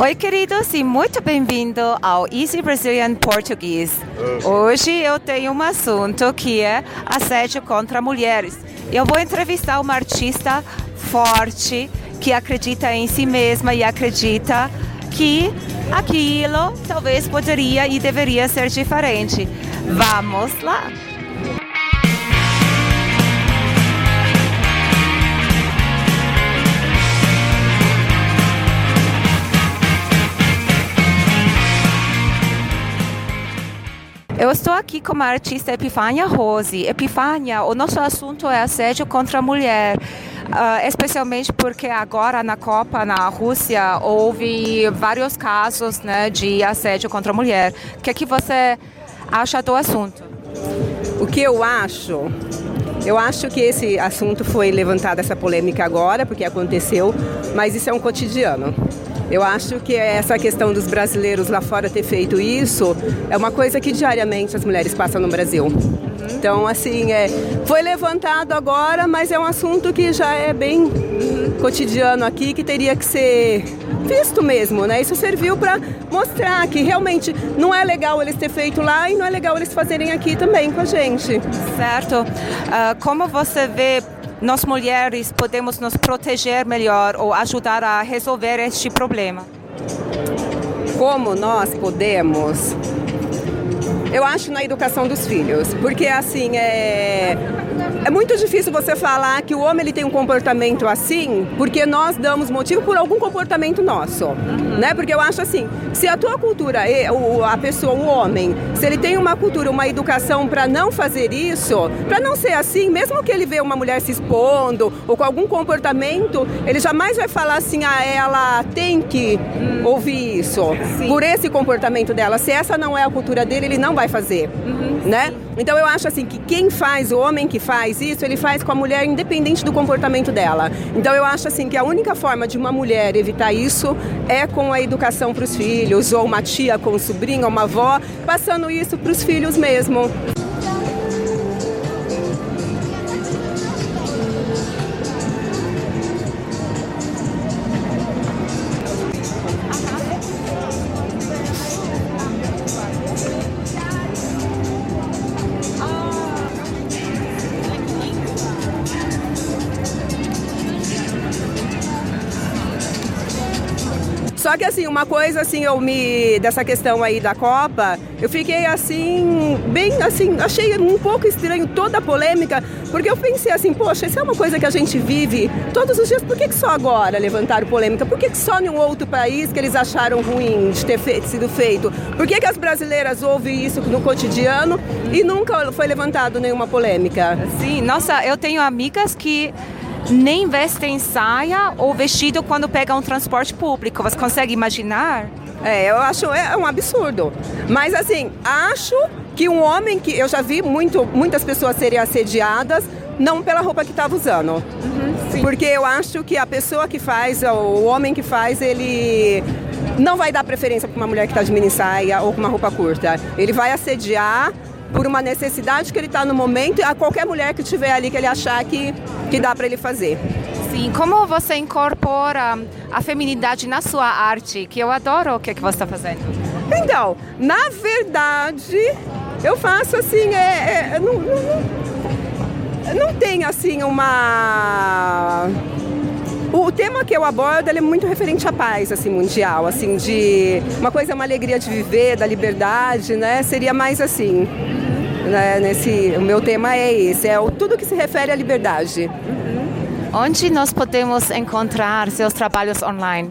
Oi, queridos, e muito bem-vindo ao Easy Brazilian Português. Hoje eu tenho um assunto que é assédio contra mulheres. Eu vou entrevistar uma artista forte que acredita em si mesma e acredita que aquilo talvez poderia e deveria ser diferente. Vamos lá! Eu estou aqui com a artista Epifânia Rose. Epifânia, o nosso assunto é assédio contra a mulher. Uh, especialmente porque agora na Copa na Rússia houve vários casos né, de assédio contra a mulher. O que, é que você acha do assunto? O que eu acho? Eu acho que esse assunto foi levantado, essa polêmica agora, porque aconteceu, mas isso é um cotidiano. Eu acho que essa questão dos brasileiros lá fora ter feito isso é uma coisa que diariamente as mulheres passam no Brasil. Então, assim, é, foi levantado agora, mas é um assunto que já é bem cotidiano aqui, que teria que ser visto mesmo, né? Isso serviu para mostrar que realmente não é legal eles ter feito lá e não é legal eles fazerem aqui também com a gente. Certo. Uh, como você vê nós mulheres podemos nos proteger melhor ou ajudar a resolver este problema? Como nós podemos? Eu acho na educação dos filhos, porque assim é é muito difícil você falar que o homem ele tem um comportamento assim, porque nós damos motivo por algum comportamento nosso, uhum. né? Porque eu acho assim, se a tua cultura, a pessoa, o homem, se ele tem uma cultura, uma educação para não fazer isso, para não ser assim, mesmo que ele vê uma mulher se expondo ou com algum comportamento, ele jamais vai falar assim, ah, ela tem que uhum. ouvir isso Sim. por esse comportamento dela. Se essa não é a cultura dele, ele não vai fazer, uhum. né? Então eu acho assim que quem faz, o homem que faz isso, ele faz com a mulher independente do comportamento dela. Então eu acho assim que a única forma de uma mulher evitar isso é com a educação para os filhos, ou uma tia com um sobrinho, ou uma avó, passando isso para os filhos mesmo. Só que assim, uma coisa assim, eu me. dessa questão aí da Copa, eu fiquei assim, bem assim, achei um pouco estranho toda a polêmica, porque eu pensei assim, poxa, isso é uma coisa que a gente vive todos os dias, por que, que só agora levantaram polêmica? Por que, que só em um outro país que eles acharam ruim de ter feito, sido feito? Por que, que as brasileiras ouvem isso no cotidiano e nunca foi levantado nenhuma polêmica? Sim, nossa, eu tenho amigas que nem vestem saia ou vestido quando pegam um transporte público. Você consegue imaginar? É, eu acho é um absurdo. Mas assim, acho que um homem que eu já vi muito, muitas pessoas serem assediadas não pela roupa que estava usando. Uhum, Porque eu acho que a pessoa que faz, o homem que faz, ele não vai dar preferência para uma mulher que está de mini saia ou com uma roupa curta. Ele vai assediar por uma necessidade que ele está no momento e a qualquer mulher que estiver ali que ele achar que, que dá para ele fazer. Sim, como você incorpora a feminidade na sua arte, que eu adoro o que, é que você está fazendo? Então, na verdade, eu faço assim, é, é não, não, não tem assim uma tema que eu abordo é muito referente à paz assim mundial, assim de uma coisa é uma alegria de viver, da liberdade, né? Seria mais assim. Né, nesse, o meu tema é esse, é o, tudo que se refere à liberdade. Onde nós podemos encontrar seus trabalhos online?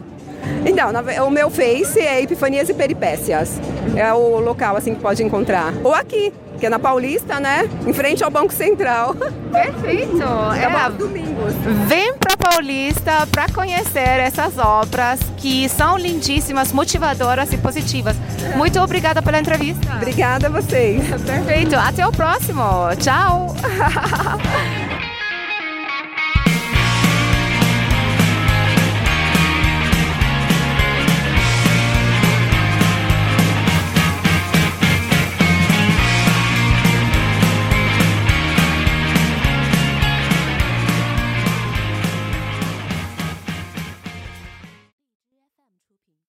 Então, o meu Face é Epifanias e Peripécias. É o local assim que pode encontrar. Ou aqui, que é na Paulista, né? Em frente ao Banco Central. Perfeito. É, é domingos. Vem para Paulista para conhecer essas obras que são lindíssimas, motivadoras e positivas. Muito obrigada pela entrevista. Obrigada a vocês. Perfeito. Até o próximo. Tchau.